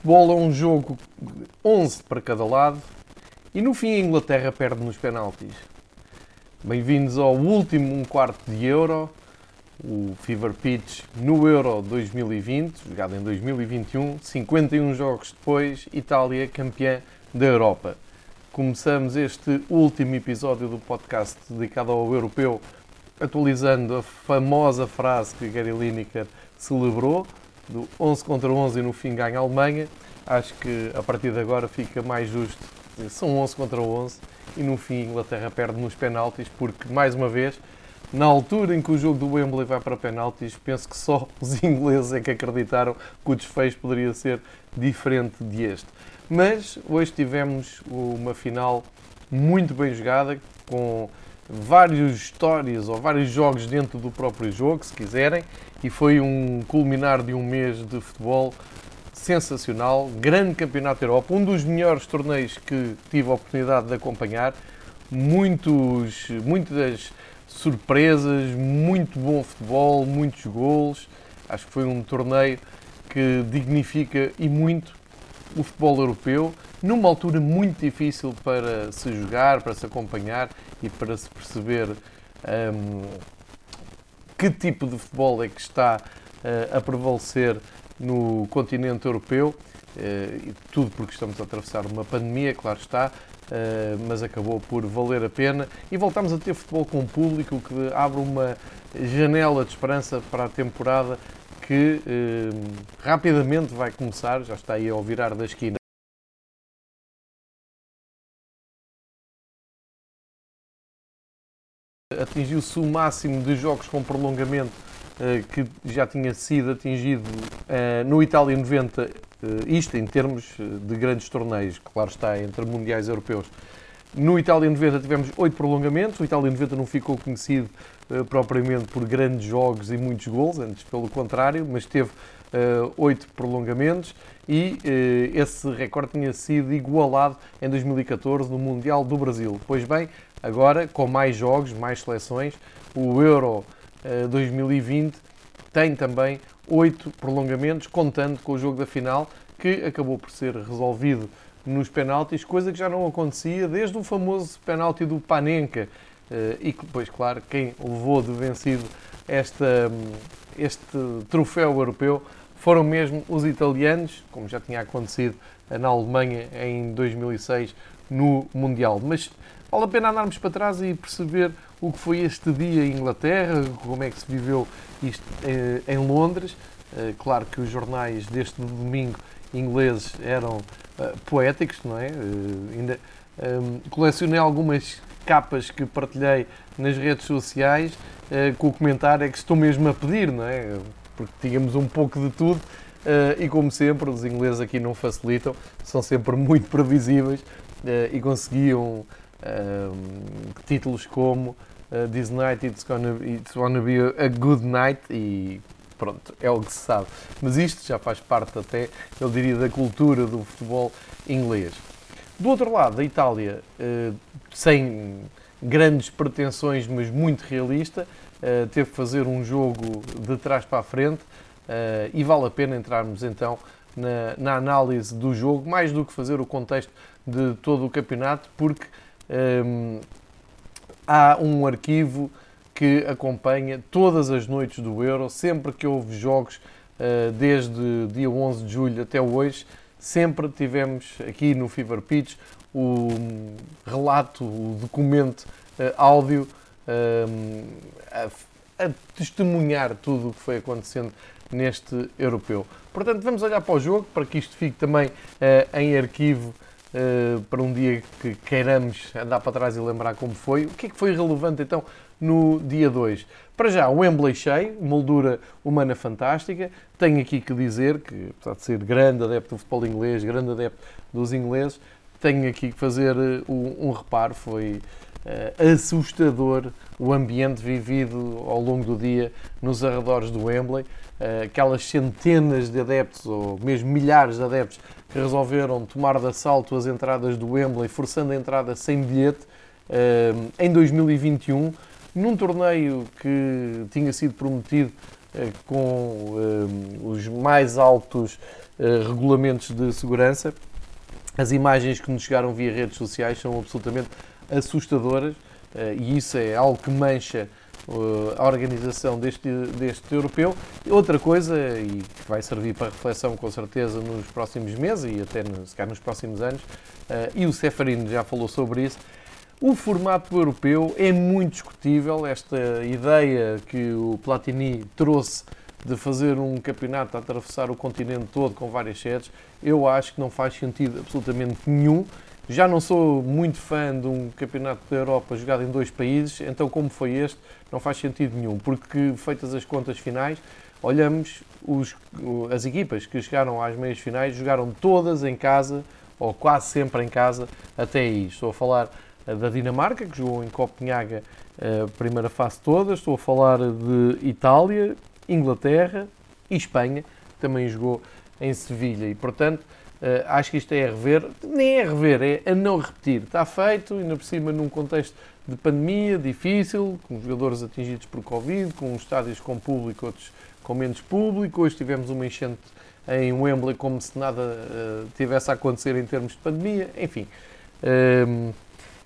Futebol é um jogo 11 para cada lado e no fim a Inglaterra perde nos penaltis. Bem-vindos ao último um quarto de Euro, o Fever Pitch no Euro 2020, jogado em 2021, 51 jogos depois, Itália campeã da Europa. Começamos este último episódio do podcast dedicado ao europeu, atualizando a famosa frase que Gary Lineker celebrou, do 11 contra 11 e no fim ganha a Alemanha. Acho que a partir de agora fica mais justo. São 11 contra 11 e no fim a Inglaterra perde nos penaltis porque, mais uma vez, na altura em que o jogo do Wembley vai para penaltis, penso que só os ingleses é que acreditaram que o desfecho poderia ser diferente de este. Mas hoje tivemos uma final muito bem jogada, com várias histórias ou vários jogos dentro do próprio jogo, se quiserem, e foi um culminar de um mês de futebol sensacional, grande campeonato da Europa, um dos melhores torneios que tive a oportunidade de acompanhar, muitos, muitas surpresas, muito bom futebol, muitos gols. Acho que foi um torneio que dignifica e muito o futebol europeu, numa altura muito difícil para se jogar, para se acompanhar e para se perceber um, que tipo de futebol é que está uh, a prevalecer no continente europeu. Uh, tudo porque estamos a atravessar uma pandemia, claro está, uh, mas acabou por valer a pena e voltamos a ter futebol com público, o que abre uma janela de esperança para a temporada que rapidamente vai começar, já está aí ao virar da esquina. atingiu-se o máximo de jogos com prolongamento uh, que já tinha sido atingido uh, no Itália 90, uh, isto em termos de grandes torneios, claro está, entre mundiais europeus. No Itália 90 tivemos oito prolongamentos, o Itália 90 não ficou conhecido propriamente por grandes jogos e muitos gols, antes pelo contrário, mas teve oito prolongamentos e esse recorde tinha sido igualado em 2014 no Mundial do Brasil. Pois bem, Agora, com mais jogos, mais seleções, o Euro 2020 eh, tem também oito prolongamentos, contando com o jogo da final, que acabou por ser resolvido nos penaltis, coisa que já não acontecia desde o famoso penalti do Panenka. Eh, e depois, claro, quem levou de vencido esta, este troféu europeu foram mesmo os italianos, como já tinha acontecido na Alemanha em 2006 no Mundial. Mas Vale a pena andarmos para trás e perceber o que foi este dia em Inglaterra, como é que se viveu isto eh, em Londres. Eh, claro que os jornais deste domingo ingleses eram poéticos, não é? Ainda um, colecionei algumas capas que partilhei nas redes sociais uh, com o comentário é que estou mesmo a pedir, não é? Porque tínhamos um pouco de tudo e como sempre os ingleses aqui não facilitam, são sempre muito previsíveis e conseguiam títulos como uh, This Night it's gonna, it's gonna be a good night e pronto, é o que se sabe. Mas isto já faz parte até, eu diria, da cultura do futebol inglês. Do outro lado, a Itália, uh, sem grandes pretensões, mas muito realista, uh, teve que fazer um jogo de trás para a frente uh, e vale a pena entrarmos então na, análise do jogo, mais do que fazer o contexto de todo o campeonato, porque há um arquivo que acompanha todas as noites do Euro, sempre que houve jogos, desde dia 11 de julho até hoje, sempre tivemos aqui no Fever Pitch o relato, o documento uh, áudio um, a, a, testemunhar tudo o que foi acontecendo neste europeu. Portanto, vamos olhar para o jogo para que isto fique também uh, em arquivo para um dia que queiramos andar para trás e lembrar como foi. O que é que foi relevante então no dia 2? Para já, o Wembley cheio, moldura humana fantástica. Tenho aqui que dizer que, apesar de ser grande adepto do futebol inglês, grande adepto dos ingleses, tenho aqui que fazer uh, um, um reparo. Foi uh, assustador o ambiente vivido ao longo do dia nos arredores do Wembley. Uh, aquelas centenas de adeptos, ou mesmo milhares de adeptos, que resolveram tomar de assalto as entradas do Wembley, forçando a entrada sem bilhete uh, em 2021, num torneio que tinha sido prometido com os mais altos regulamentos de segurança. As imagens que nos chegaram via redes sociais são absolutamente assustadoras e isso é algo que mancha a organização deste, deste europeu. Outra coisa, e que vai servir para reflexão com certeza nos próximos meses e até se calhar nos próximos anos, e o Seferino já falou sobre isso, o formato europeu é muito discutível. Esta ideia que o Platini trouxe de fazer um campeonato a atravessar o continente todo com várias sedes, eu acho que não faz sentido absolutamente nenhum. Já não sou muito fã de um campeonato da Europa jogado em dois países, então, como foi este, não faz sentido nenhum, porque, feitas as contas finais, olhamos os, as equipas que chegaram às meias finais, jogaram todas em casa, ou quase sempre em casa, até aí. Estou a falar da Dinamarca, que jogou em Copenhaga eh, a primeira fase toda, estou a falar de Itália, Inglaterra e Espanha, que também jogou em Sevilha, e portanto Uh, acho que isto é a rever, nem é a rever, é a não repetir. Está feito, ainda por cima num contexto de pandemia difícil, com jogadores atingidos por Covid, com estádios com público, outros com menos público. Hoje tivemos uma enchente em Wembley como se nada uh, tivesse a acontecer em termos de pandemia. Enfim,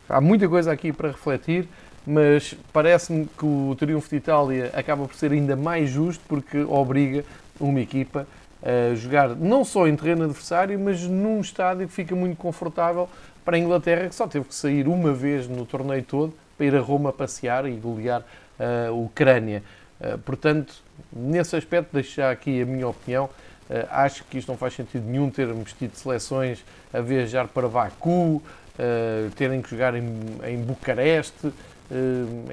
há muita coisa aqui para refletir, mas parece-me que o Triunfo de Itália acaba por ser ainda mais justo porque obriga uma equipa a jogar não só em terreno adversário, mas num estádio que fica muito confortável para a Inglaterra, que só teve que sair uma vez no torneio todo para ir a Roma passear e golear a Ucrânia. Uh, portanto, nesse aspecto, deixo já aqui a minha opinião. Uh, acho que isto não faz sentido nenhum termos tido seleções a viajar para Baku, uh, terem que jogar em, em Bucareste.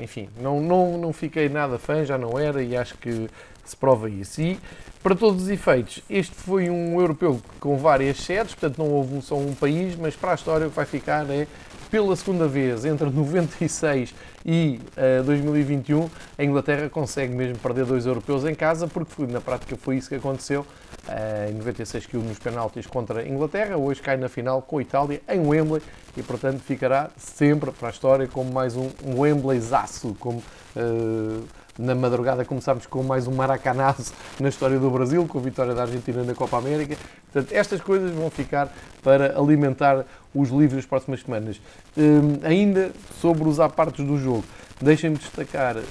enfim, não, não, não fiquei nada fã, já não era, e acho que se prova isso. E, para todos os efeitos, este foi um europeu com várias sedes, portanto não houve só um país, mas para a história o que vai ficar é, pela segunda vez, entre 96 e uh, 2021, a Inglaterra consegue mesmo perder dois europeus em casa, porque na prática foi isso que aconteceu. Uh, em 96 caiu nos penaltis contra a Inglaterra, hoje cai na final com a Itália em Wembley e, portanto, ficará sempre para a história como mais um, um Wembley-zaço, como... Uh, na madrugada começámos com mais um maracanazo na história do Brasil, com a vitória da Argentina na Copa América. Portanto, estas coisas vão ficar para alimentar os livros das próximas semanas. Um, ainda sobre os apartes do jogo, deixem-me destacar, um,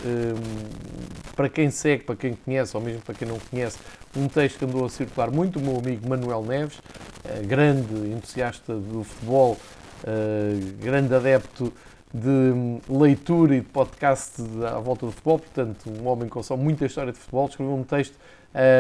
para quem segue, para quem conhece, ou mesmo para quem não conhece, um texto que andou a circular muito o meu amigo Manuel Neves, grande entusiasta do futebol, grande adepto de leitura e de podcast à volta do futebol, portanto, um homem com só muita história de futebol, escreveu um texto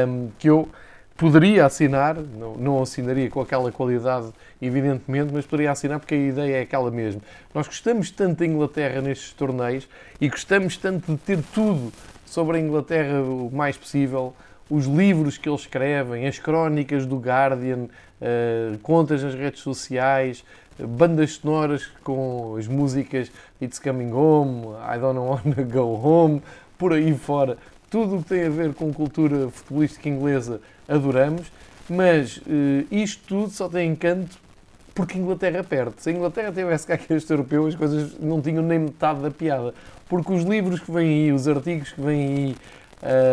um, que eu poderia assinar, não, não assinaria com aquela qualidade, evidentemente, mas poderia assinar porque a ideia é aquela mesmo. Nós gostamos tanto da Inglaterra nestes torneios e gostamos tanto de ter tudo sobre a Inglaterra o mais possível, os livros que eles escrevem, as crónicas do Guardian, uh, contas nas redes sociais, bandas sonoras com as músicas It's Coming Home, I Don't Wanna Go Home, por aí fora. Tudo o que tem a ver com cultura futebolística inglesa adoramos, mas uh, isto tudo só tem encanto porque a Inglaterra perde. Se a Inglaterra tivesse cá este europeu, as coisas não tinham nem metade da piada. Porque os livros que vêm aí, os artigos que vêm aí,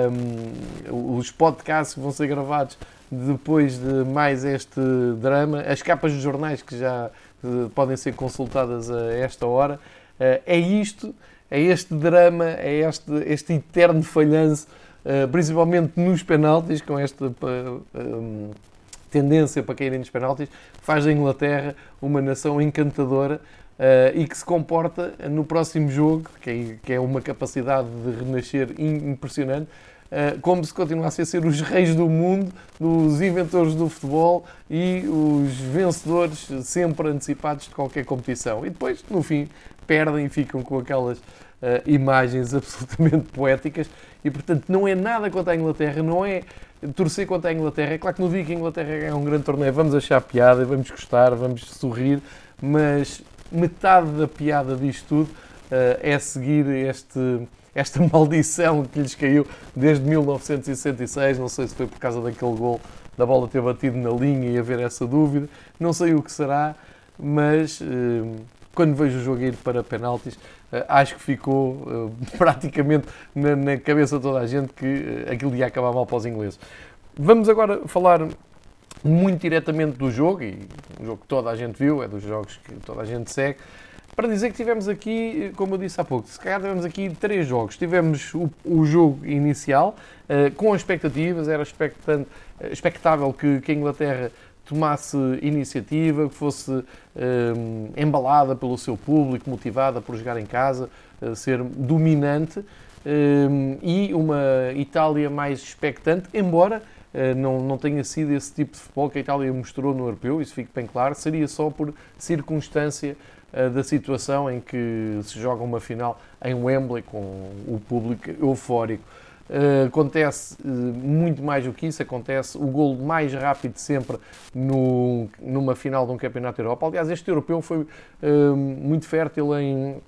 um, ehm, os podcasts que vão ser gravados depois de mais este drama, as capas dos jornais que já podem ser consultadas a esta hora. Eh, é isto, é este drama, é este, este eterno falhanço, eh, principalmente nos penaltis, com esta eh, tendência para caírem nos penaltis, faz da Inglaterra uma nação encantadora e que se comporta no próximo jogo, que é, uma capacidade de renascer impressionante, eh, como se continuassem a ser os reis do mundo, os inventores do futebol e os vencedores sempre antecipados de qualquer competição. E depois, no fim, perdem e ficam com aquelas uh, imagens absolutamente poéticas. E, portanto, não é nada contra a Inglaterra, não é torcer contra a Inglaterra. É claro que no dia que a Inglaterra ganhar um grande torneio, vamos achar piada, vamos gostar, vamos sorrir, mas metade da piada disto tudo uh, é seguir este esta maldição que lhes caiu desde 1966. Não sei se foi por causa daquele gol da bola ter batido na linha e haver essa dúvida. Não sei o que será, mas eh, quando vejo o jogo ir para penaltis, acho que ficou praticamente na, na, cabeça de toda a gente que aquilo ia acabar mal para os ingleses. Vamos agora falar muito diretamente do jogo, e um jogo que toda a gente viu, é dos jogos que toda a gente segue, para dizer que tivemos aqui, como eu disse há pouco, se calhar tivemos aqui três jogos. Tivemos o, o jogo inicial, uh, com expectativas, era eh, expectável que, que, a Inglaterra tomasse iniciativa, que fosse uh, embalada pelo seu público, motivada por jogar em casa, uh, ser dominante, e uma Itália mais expectante, embora não, não tenha sido esse tipo de futebol que a Itália mostrou no europeu, isso fica bem claro, seria só por circunstância eh, da situação em que se joga uma final em Wembley com o público eufórico. Uh, acontece uh, muito mais do que isso, acontece o gol mais rápido sempre no, numa final de um campeonato Europa. Aliás, este europeu foi uh, muito fértil em,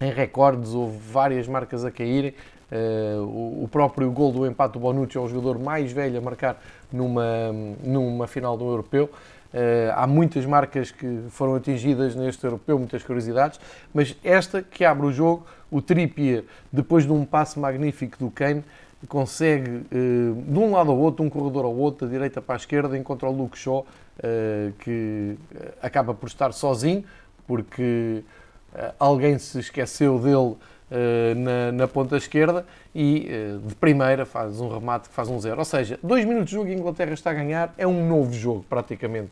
em recordes, houve várias marcas a caírem. O, o, próprio gol do empate do Bonucci é o jogador mais velho a marcar numa, numa final do europeu. Uh, há muitas marcas que foram atingidas neste europeu, muitas curiosidades, mas esta que abre o jogo, o Trippier, depois de um passe magnífico do Kane, consegue uh, de um lado ao outro, um corredor ao outro, da direita para a esquerda, encontra o Luke Shaw, uh, que acaba por estar sozinho, porque alguém se esqueceu dele eh, na, na, ponta esquerda e uh, de primeira faz um remate que faz um zero. Ou seja, dois minutos de jogo e a Inglaterra está a ganhar, é um novo jogo praticamente.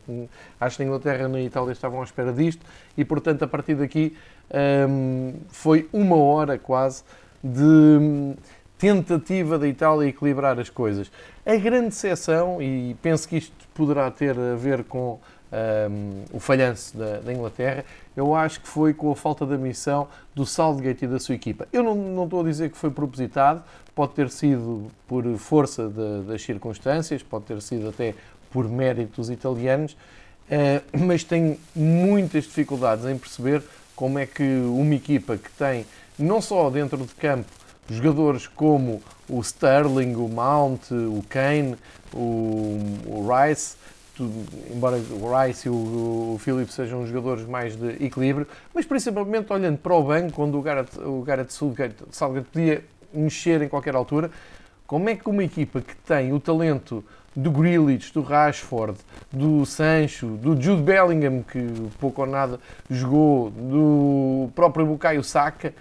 Acho que a Inglaterra e a Itália estavam à espera disto e, portanto, a partir daqui ehm, foi uma hora quase de tentativa da Itália equilibrar as coisas. A grande exceção, e penso que isto poderá ter a ver com um, o falhanço da, da, Inglaterra, eu acho que foi com a falta de missão do Southgate e da sua equipa. Eu não, não estou a dizer que foi propositado, pode ter sido por força de, das circunstâncias, pode ter sido até por méritos italianos, uh, mas tenho muitas dificuldades em perceber como é que uma equipa que tem, não só dentro de campo, jogadores como o Sterling, o Mount, o Kane, o, o Rice, embora o Rice e o, o Phillips sejam jogadores mais de equilíbrio, mas principalmente olhando para o banco, quando o Gareth, o Gareth Southgate, Southgate podia mexer em qualquer altura, como é que uma equipa que tem o talento do Grealish, do Rashford, do Sancho, do Jude Bellingham, que pouco ou nada jogou, do próprio Bukayo Saka,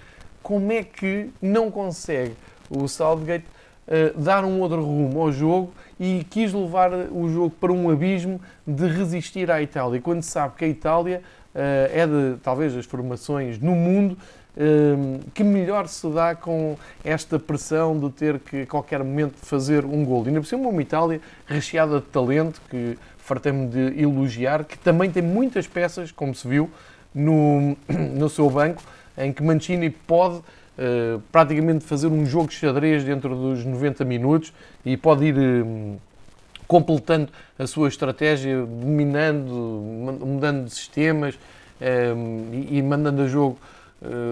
como é que não consegue o Southgate uh, dar um outro rumo ao jogo e quis levar o jogo para um abismo de resistir à Itália, quando se sabe que a Itália uh, é de talvez as formações no mundo uh, que melhor se dá com esta pressão de ter que a qualquer momento fazer um gol. E ainda por cima uma Itália recheada de talento, que fartei-me de elogiar, que também tem muitas peças, como se viu, no, no seu banco, em que Mancini pode uh, praticamente fazer um jogo de xadrez dentro dos 90 minutos e pode ir um, completando a sua estratégia, dominando, mudando de sistemas um, e, mandando a jogo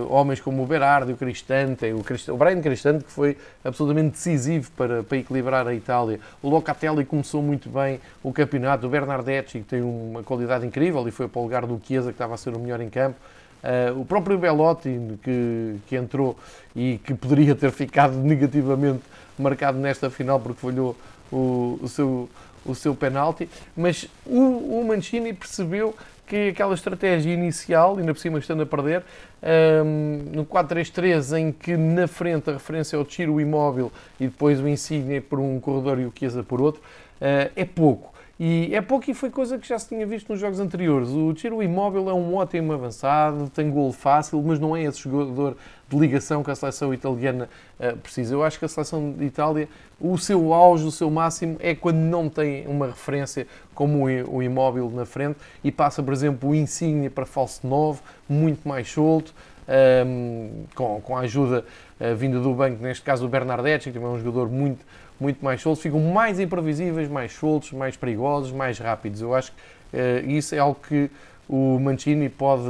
homens como o Berardi, o Cristante, o, Cristante, o Brian Cristante, que foi absolutamente decisivo para, para equilibrar a Itália. O Locatelli começou muito bem o campeonato, o Bernardetti, que tem uma qualidade incrível e foi para o lugar do Chiesa, que estava a ser o melhor em campo. Uh, o próprio Belotti, que, que entrou e que poderia ter ficado negativamente marcado nesta final porque falhou o, o seu, o seu penalti, mas o, o Mancini percebeu que aquela estratégia inicial, ainda por cima estando a perder, um, no 4-3-3, em que na frente a referência ao tiro imóvel e depois o Insigne por um corredor e o Chiesa por outro, uh, é pouco. E é pouco e foi coisa que já se tinha visto nos jogos anteriores. O Tiro Imóvel é um ótimo avançado, tem gol fácil, mas não é esse jogador de ligação que a seleção italiana uh, precisa. Eu acho que a seleção de Itália, o seu auge, o seu máximo, é quando não tem uma referência como o Imóvel na frente e passa, por exemplo, o Insigne para falso 9, muito mais solto, um, ehm, com, com a ajuda vinda do banco, neste caso o Bernardetti, que também é um jogador muito muito mais soltos, ficam mais imprevisíveis, mais soltos, mais perigosos, mais rápidos. Eu acho que uh, isso é algo que o Mancini pode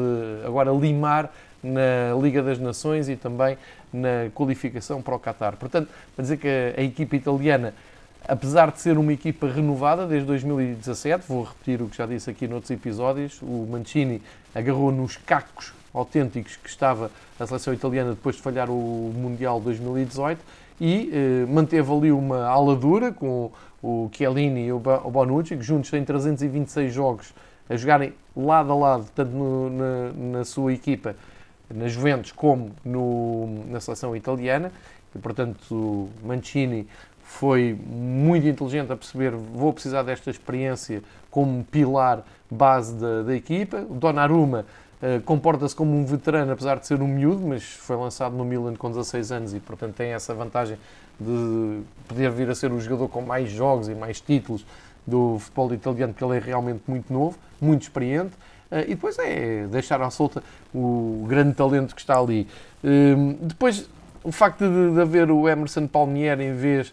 agora limar na Liga das Nações e também na qualificação para o Qatar. Portanto, para dizer que a, a equipa italiana, apesar de ser uma equipa renovada desde 2017, vou repetir o que já disse aqui noutros episódios, o Mancini agarrou nos cacos autênticos que estava a seleção italiana depois de falhar o Mundial 2018 e eh, manteve ali uma ala dura com o Chiellini e o Bonucci, que juntos têm 326 jogos a jogarem lado a lado, tanto no, na, na, sua equipa, na Juventus, como no, na seleção italiana. E, portanto, Mancini foi muito inteligente a perceber vou precisar desta experiência como pilar base da, da equipa. O Donnarumma uh, comporta-se como um veterano, apesar de ser um miúdo, mas foi lançado no Milan com 16 anos e, portanto, tem essa vantagem de poder vir a ser o jogador com mais jogos e mais títulos do futebol italiano, porque ele é realmente muito novo, muito experiente. Uh, e depois é deixar à solta o grande talento que está ali. Uh, depois, o facto de, de haver o Emerson Palmieri em vez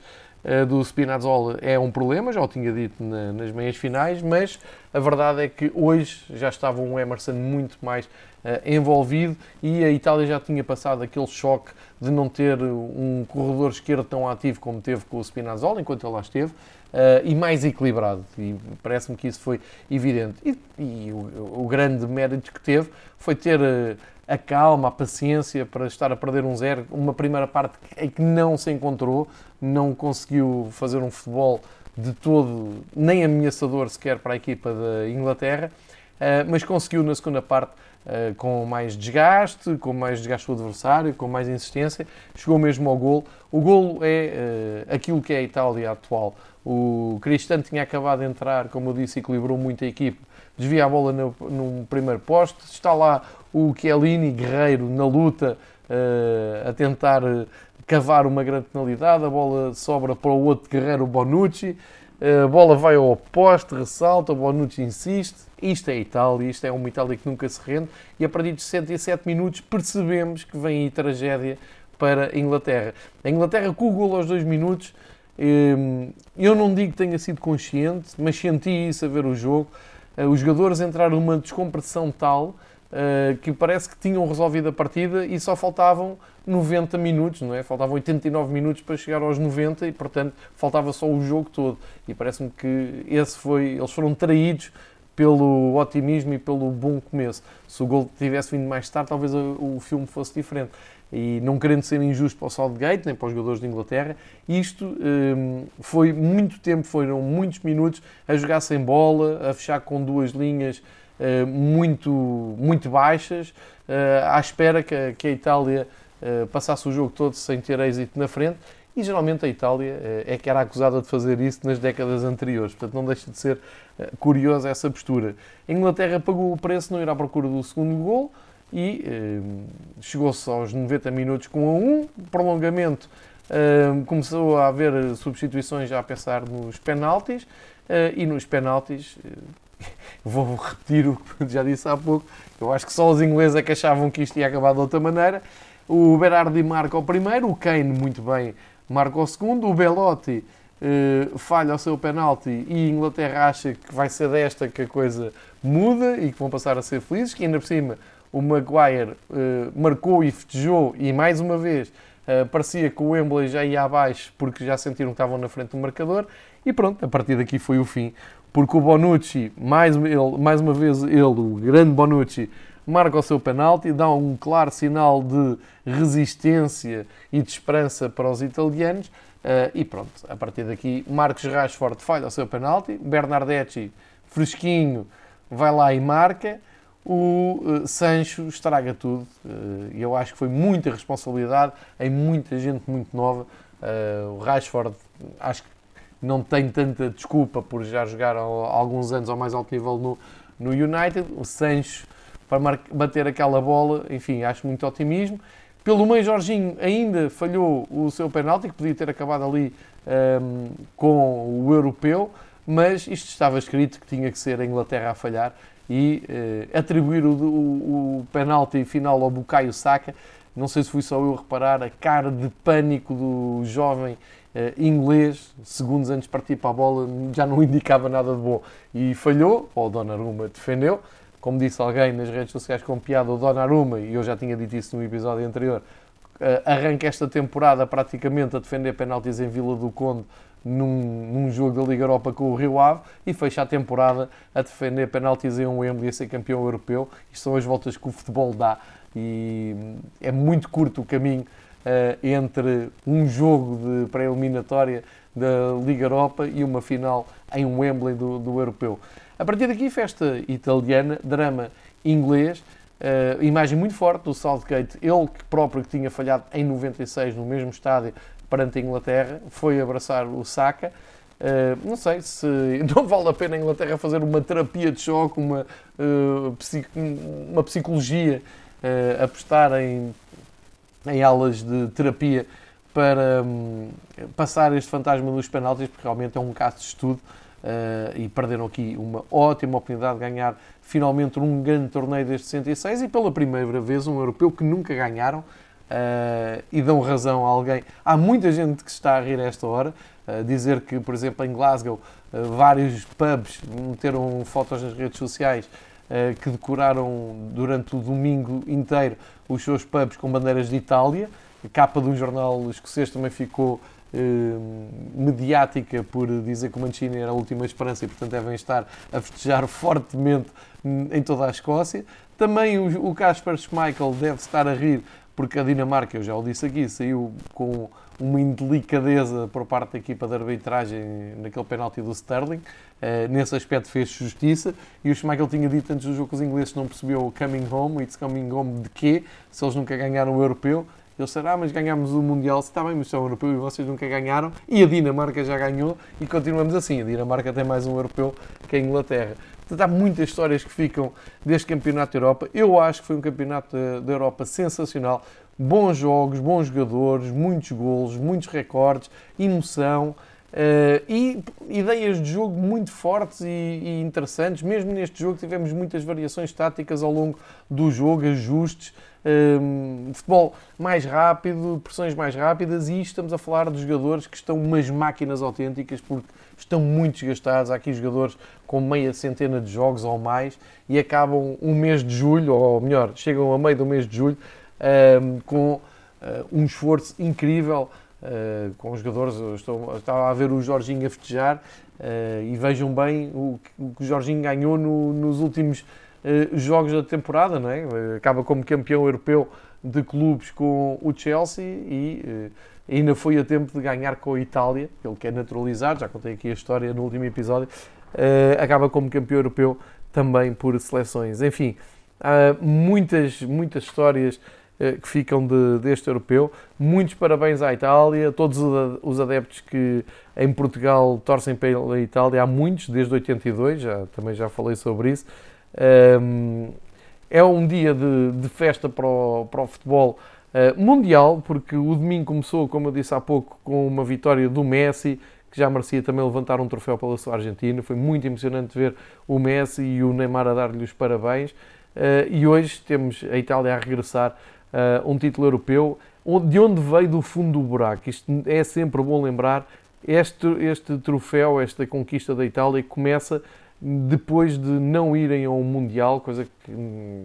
do Spinazzola é um problema, já o tinha dito na, nas meias finais, mas a verdade é que hoje já estava um Emerson muito mais envolvido e a Itália já tinha passado aquele choque de não ter um corredor esquerdo tão ativo como teve com o Spinazzola, enquanto ele lá esteve, uh, e mais equilibrado. E parece-me que isso foi evidente. E, e o, o, grande mérito que teve foi ter uh, a calma, a paciência para estar a perder um zero. Uma primeira parte em que não se encontrou, não conseguiu fazer um futebol de todo, nem ameaçador sequer para a equipa da Inglaterra, mas conseguiu na segunda parte Uh, com mais desgaste, com mais desgaste do adversário, com mais insistência, chegou mesmo ao gol. O golo é uh, aquilo que é a Itália atual. O Cristiano tinha acabado de entrar, como eu disse, equilibrou muito a equipe, desvia a bola no, no primeiro posto. Está lá o Chiellini, guerreiro, na luta, a tentar cavar uma grande penalidade. A bola sobra para o outro guerreiro, Bonucci. A bola vai ao poste, ressalta, o Bonucci insiste. Isto é Itália, isto é uma Itália que nunca se rende. E a partir de 67 minutos percebemos que vem aí tragédia para a Inglaterra. A Inglaterra com o golo aos dois minutos Hum, eu não digo que tenha sido consciente, mas senti isso a ver o jogo. Eh, os jogadores entraram numa descompressão tal que parece que tinham resolvido a partida e só faltavam 90 minutos, não é? Faltavam 89 minutos para chegar aos 90 e, portanto, faltava só o jogo todo. E parece-me que esse foi, eles foram traídos pelo otimismo e pelo bom começo. Se o gol tivesse vindo mais tarde, talvez o filme fosse diferente e não querendo ser injusto para o Southgate, nem para os jogadores de Inglaterra, isto um, foi muito tempo, foram muitos minutos a jogar sem bola, a fechar com duas linhas muito, muito baixas, uh, à espera que, que a Itália uh, passasse o jogo todo sem ter êxito na frente. E geralmente a Itália é que era acusada de fazer isso nas décadas anteriores, portanto não deixa de ser curiosa essa postura. A Inglaterra pagou o preço, não ir à procura do segundo gol, e eh, chegou-se aos 90 minutos com a 1, prolongamento eh, começou a haver substituições já a pensar nos penaltis eh, e nos penaltis vou repetir o que já disse há pouco eu acho que só os ingleses é que achavam que isto ia acabar de outra maneira o Berardi marca o primeiro, o Kane muito bem marca o segundo, o Belotti falha o seu penalti e a Inglaterra acha que vai ser desta que a coisa muda e que vão passar a ser felizes, que ainda por cima o Maguire uh, marcou e festejou e mais uma vez uh, parecia que o Wembley já ia abaixo porque já sentiram que estavam na frente do marcador e pronto, a partir daqui foi o fim. Porque o Bonucci, mais, ele, mais uma vez ele, o grande Bonucci, marca o seu penalti, dá um claro sinal de resistência e de esperança para os italianos. Uh, e pronto, a partir daqui, Marcos Rashford falha o seu penalti, Bernardetti, fresquinho, vai lá e marca o uh, Sancho estraga tudo. Uh, eu acho que foi muita responsabilidade em muita gente muito nova. O Rashford, acho que não tem tanta desculpa por já jogar há alguns anos ao mais alto nível no, no United. O Sancho, para bater aquela bola, enfim, acho muito otimismo. Pelo meio, Jorginho ainda falhou o seu penalti, que podia ter acabado ali um, ehm, com o europeu, mas isto estava escrito que tinha que ser a Inglaterra a falhar e uh, atribuir o, o, o penalti final ao Bukayo Saka. Não sei se fui só eu a reparar a cara de pânico do jovem inglês, segundos antes de partir para a bola, já não indicava nada de bom. E falhou, ou o Donnarumma defendeu. Como disse alguém nas redes sociais com piada, o Donnarumma, e eu já tinha dito isso no episódio anterior, uh, arranca esta temporada praticamente a defender penaltis em Vila do Conde num, num, jogo da Liga Europa com o Rio Ave e fecha a temporada a defender penaltis em um Wembley a ser campeão europeu. Isto são as voltas que o futebol dá e é muito curto o caminho entre um jogo de pré-eliminatória da Liga Europa e uma final em Wembley do, do europeu. A partir daqui, festa italiana, drama inglês, uh, imagem muito forte do Southgate, ele próprio que tinha falhado em 96 no mesmo estádio perante a Inglaterra, foi abraçar o Saka. Uh, não sei se não vale a pena a Inglaterra fazer uma terapia de choque, uma, uh, uma psicologia, apostar em, em aulas de terapia para um, passar este fantasma dos penaltis, porque realmente é um caso de estudo uh, e perderam aqui uma ótima oportunidade de ganhar finalmente um grande torneio desde 66 e pela primeira vez um europeu que nunca ganharam uh, e dão razão a alguém. Há muita gente que está a rir a esta hora, uh, dizer que, por exemplo, em Glasgow, vários pubs meteram fotos nas redes sociais que decoraram durante o domingo inteiro os seus pubs com bandeiras de Itália a capa de um jornal escocês também ficou eh, mediática por dizer que o Mancini era a última esperança e, portanto, devem estar a festejar fortemente em toda a Escócia. Também o, Kasper Schmeichel deve estar a rir porque a Dinamarca, eu já o disse aqui, saiu com uma indelicadeza por parte da equipa de arbitragem naquele penalti do Sterling. Uh, nesse aspecto fez justiça. E o Schmeichel tinha dito antes do jogo que os ingleses não percebiam o coming home, it's coming home de quê? Se eles nunca ganharam o europeu. Eles disseram, ah, mas ganhámos o Mundial, está bem, mas são europeu e vocês nunca ganharam. E a Dinamarca já ganhou e continuamos assim. A Dinamarca tem mais um europeu que a Inglaterra. Portanto, há muitas histórias que ficam deste Campeonato da Europa. Eu acho que foi um Campeonato da Europa sensacional. Bons jogos, bons jogadores, muitos golos, muitos recordes, emoção. Uh, e ideias de jogo muito fortes e, e, interessantes. Mesmo neste jogo tivemos muitas variações táticas ao longo do jogo, ajustes, um, futebol mais rápido, pressões mais rápidas e estamos a falar de jogadores que estão umas máquinas autênticas porque estão muito desgastados. Há aqui jogadores com meia centena de jogos ou mais e acabam um mês de julho, ou melhor, chegam a meio do mês de julho um, com uh, um esforço incrível. Uh, com os jogadores, estou, estava a ver o Jorginho a festejar uh, e vejam bem o, o que o Jorginho ganhou no, nos últimos eh, jogos da temporada, não é? Acaba como campeão europeu de clubes com o Chelsea e uh, ainda foi a tempo de ganhar com a Itália, ele que é naturalizado, já contei aqui a história no último episódio, uh, acaba como campeão europeu também por seleções. Enfim, há muitas, muitas histórias que ficam de, deste europeu. Muitos parabéns à Itália, todos os adeptos que em Portugal torcem pela Itália, há muitos, desde 82, já, também já falei sobre isso. É um dia de, de festa para o, para o futebol uh, mundial, porque o domingo começou, como eu disse há pouco, com uma vitória do Messi, que já merecia também levantar um troféu pela sua Argentina. Foi muito emocionante ver o Messi e o Neymar a dar-lhe os parabéns. Uh, e hoje temos a Itália a regressar uh, um título europeu, de onde veio do fundo do buraco. Isto é sempre bom lembrar. Este, este troféu, esta conquista da Itália, começa depois de não irem ao Mundial, coisa que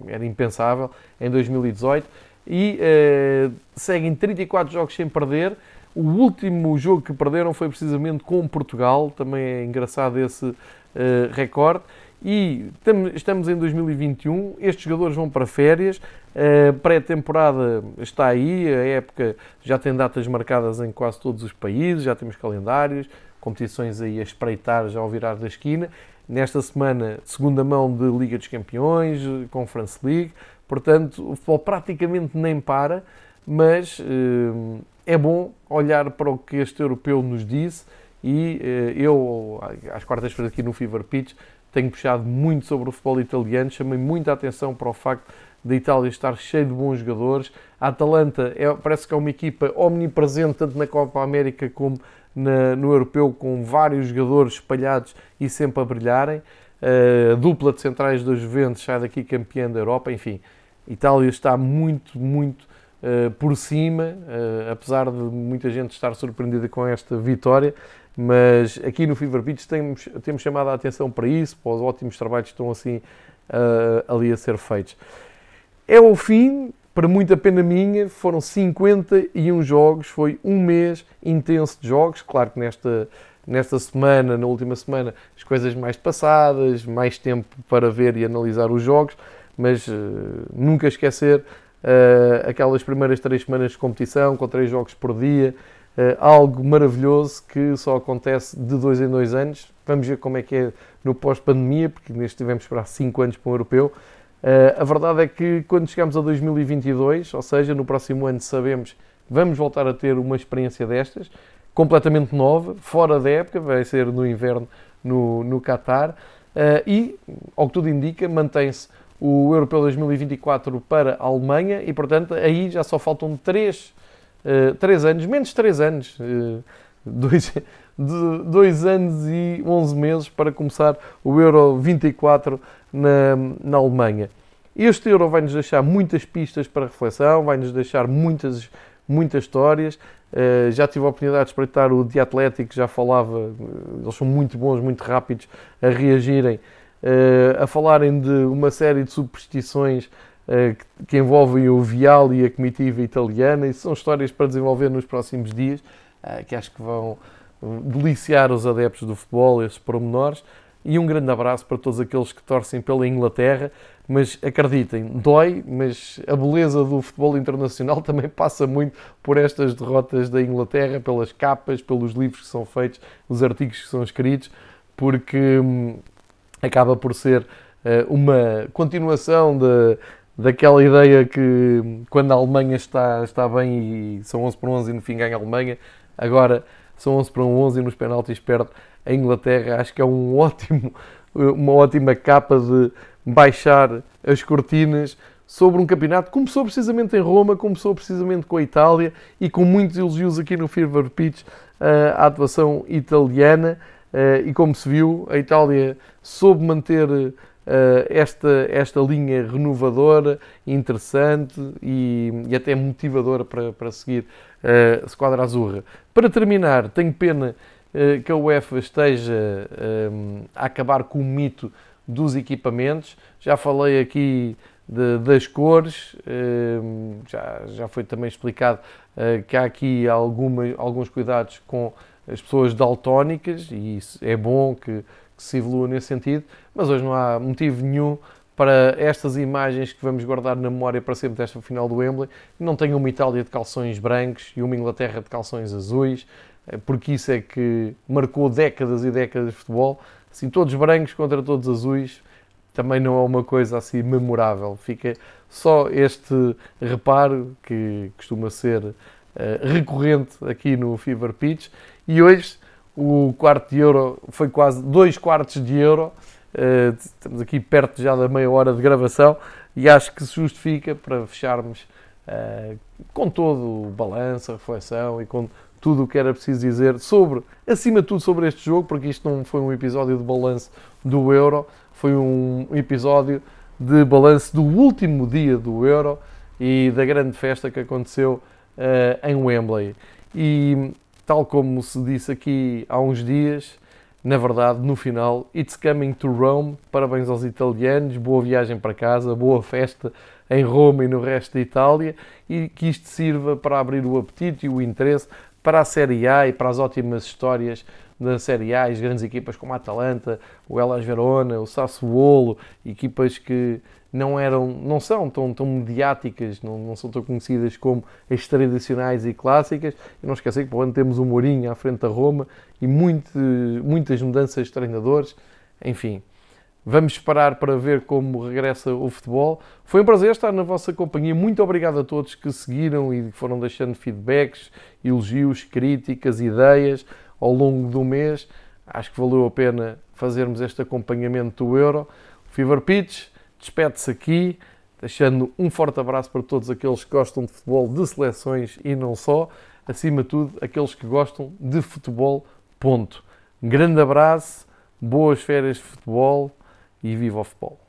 era impensável, em 2018, e uh, seguem 34 jogos sem perder. O último jogo que perderam foi precisamente com Portugal, também é engraçado esse uh, recorde. E estamos em 2021, estes jogadores vão para férias, a pré-temporada está aí, a época já tem datas marcadas em quase todos os países, já temos calendários, competições aí a espreitar já ao virar da esquina. Nesta semana, segunda mão de Liga dos Campeões, Conference League, portanto, o futebol praticamente nem para, mas eh, é bom olhar para o que este europeu nos disse e eh, eu, às quartas-feiras aqui no Fever Pitch, tenho puxado muito sobre o futebol italiano, chamei muita atenção para o facto da Itália estar cheio de bons jogadores. A Atalanta é, parece que é uma equipa omnipresente tanto na Copa América como na, no europeu, com vários jogadores espalhados e sempre a brilharem. A dupla de centrais dos Juventus sai daqui campeã da Europa. Enfim, Itália está muito, muito uh, por cima, uh, apesar de muita gente estar surpreendida com esta vitória. Mas aqui no Fever Pitch temos, temos chamado a atenção para isso, para os ótimos trabalhos que estão assim uh, ali a ser feitos. É o fim, para muita pena minha, foram 51 jogos, foi um mês intenso de jogos. Claro que nesta, nesta semana, na última semana, as coisas mais passadas, mais tempo para ver e analisar os jogos, mas uh, nunca esquecer uh, aquelas primeiras três semanas de competição, com três jogos por dia, algo maravilhoso que só acontece de dois em dois anos. Vamos ver como é que é no pós-pandemia, porque neste tivemos para cinco anos para um europeu. Uh, a verdade é que quando chegamos a 2022, ou seja, no próximo ano sabemos vamos voltar a ter uma experiência destas, completamente nova, fora da época, vai ser no inverno no, no Qatar, uh, e, ao que tudo indica, mantém-se o Europeu 2024 para a Alemanha e, portanto, aí já só faltam 3, uh, 3 anos, menos 3 anos, uh, dois, de 2 anos e 11 meses para começar o Euro 24 na, na Alemanha. Este Euro vai-nos deixar muitas pistas para reflexão, vai-nos deixar muitas, muitas histórias. Uh, já tive a oportunidade de espreitar o The Athletic, já falava, eles são muito bons, muito rápidos a reagirem, uh, a falarem de uma série de superstições que, que, envolvem o Vial e a comitiva italiana, e são histórias para desenvolver nos próximos dias, que acho que vão deliciar os adeptos do futebol, esses pormenores e um grande abraço para todos aqueles que torcem pela Inglaterra. Mas acreditem, dói, mas a beleza do futebol internacional também passa muito por estas derrotas da Inglaterra, pelas capas, pelos livros que são feitos, os artigos que são escritos, porque hum, acaba por ser uma continuação de, daquela ideia que quando a Alemanha está, está bem e são 11 para 11 e no fim ganha a Alemanha, agora são 11 para 11 e nos penaltis perde a Inglaterra. Acho que é um ótimo, uma ótima capa de baixar as cortinas sobre um campeonato que começou precisamente em Roma, começou precisamente com a Itália e com muitos elogios aqui no Fever Pitch eh, a atuação italiana. Eh, e como se viu, a Itália soube manter esta, esta linha renovadora, interessante e, e até motivadora para, para seguir a Squadra Azurra. Para terminar, tenho pena uh, que a UEFA esteja a acabar com o mito dos equipamentos. Já falei aqui de, das cores, já, já foi também explicado que há aqui alguma, alguns cuidados com as pessoas daltónicas e é bom que, que se evolua nesse sentido, mas hoje não há motivo nenhum para estas imagens que vamos guardar na memória para sempre desta final do Wembley, não tenha uma Itália de calções brancos e uma Inglaterra de calções azuis, eh, porque isso é que marcou décadas e décadas de futebol. Assim, todos brancos contra todos azuis, também não é uma coisa assim memorável. Fica só este reparo que costuma ser uh, recorrente aqui no Fever Pitch. E hoje o quarto de euro foi quase dois quartos de euro. Uh, estamos aqui perto já da meia hora de gravação e acho que se justifica para fecharmos uh, com todo o balanço, a reflexão e com tudo o que era preciso dizer sobre, acima de tudo, sobre este jogo, porque isto não foi um episódio de balanço do Euro, foi um episódio de balanço do último dia do Euro e da grande festa que aconteceu uh, em Wembley. E tal como se disse aqui há uns dias, na verdade, no final, It's Coming to Rome, parabéns aos italianos, boa viagem para casa, boa festa em Roma e no resto da Itália e que isto sirva para abrir o apetite e o interesse para a Série A e para as ótimas histórias da Série A, as grandes equipas como a Atalanta, o Elas Verona, o Sassuolo, equipas que não eram, não são tão, tão mediáticas, não, não são tão conhecidas como as tradicionais e clássicas. E não esquecer que por ano temos o Mourinho à frente da Roma e muito, muitas mudanças de treinadores. Enfim, vamos esperar para ver como regressa o futebol. Foi um prazer estar na vossa companhia. Muito obrigado a todos que seguiram e foram deixando feedbacks, elogios, críticas, ideias ao longo do mês. Acho que valeu a pena fazermos este acompanhamento do Euro. O Fever Pitch despede-se aqui, deixando um forte abraço para todos aqueles que gostam de futebol de seleções e não só, acima de tudo, aqueles que gostam de futebol, ponto. Um grande abraço, boas férias de futebol e viva o futebol!